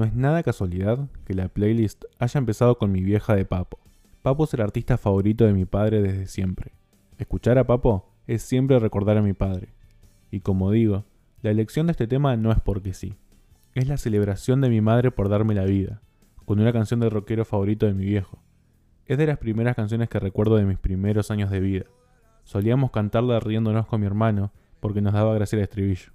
No es nada casualidad que la playlist haya empezado con mi vieja de Papo. Papo es el artista favorito de mi padre desde siempre. Escuchar a Papo es siempre recordar a mi padre. Y como digo, la elección de este tema no es porque sí. Es la celebración de mi madre por darme la vida, con una canción del rockero favorito de mi viejo. Es de las primeras canciones que recuerdo de mis primeros años de vida. Solíamos cantarla riéndonos con mi hermano porque nos daba gracia el estribillo.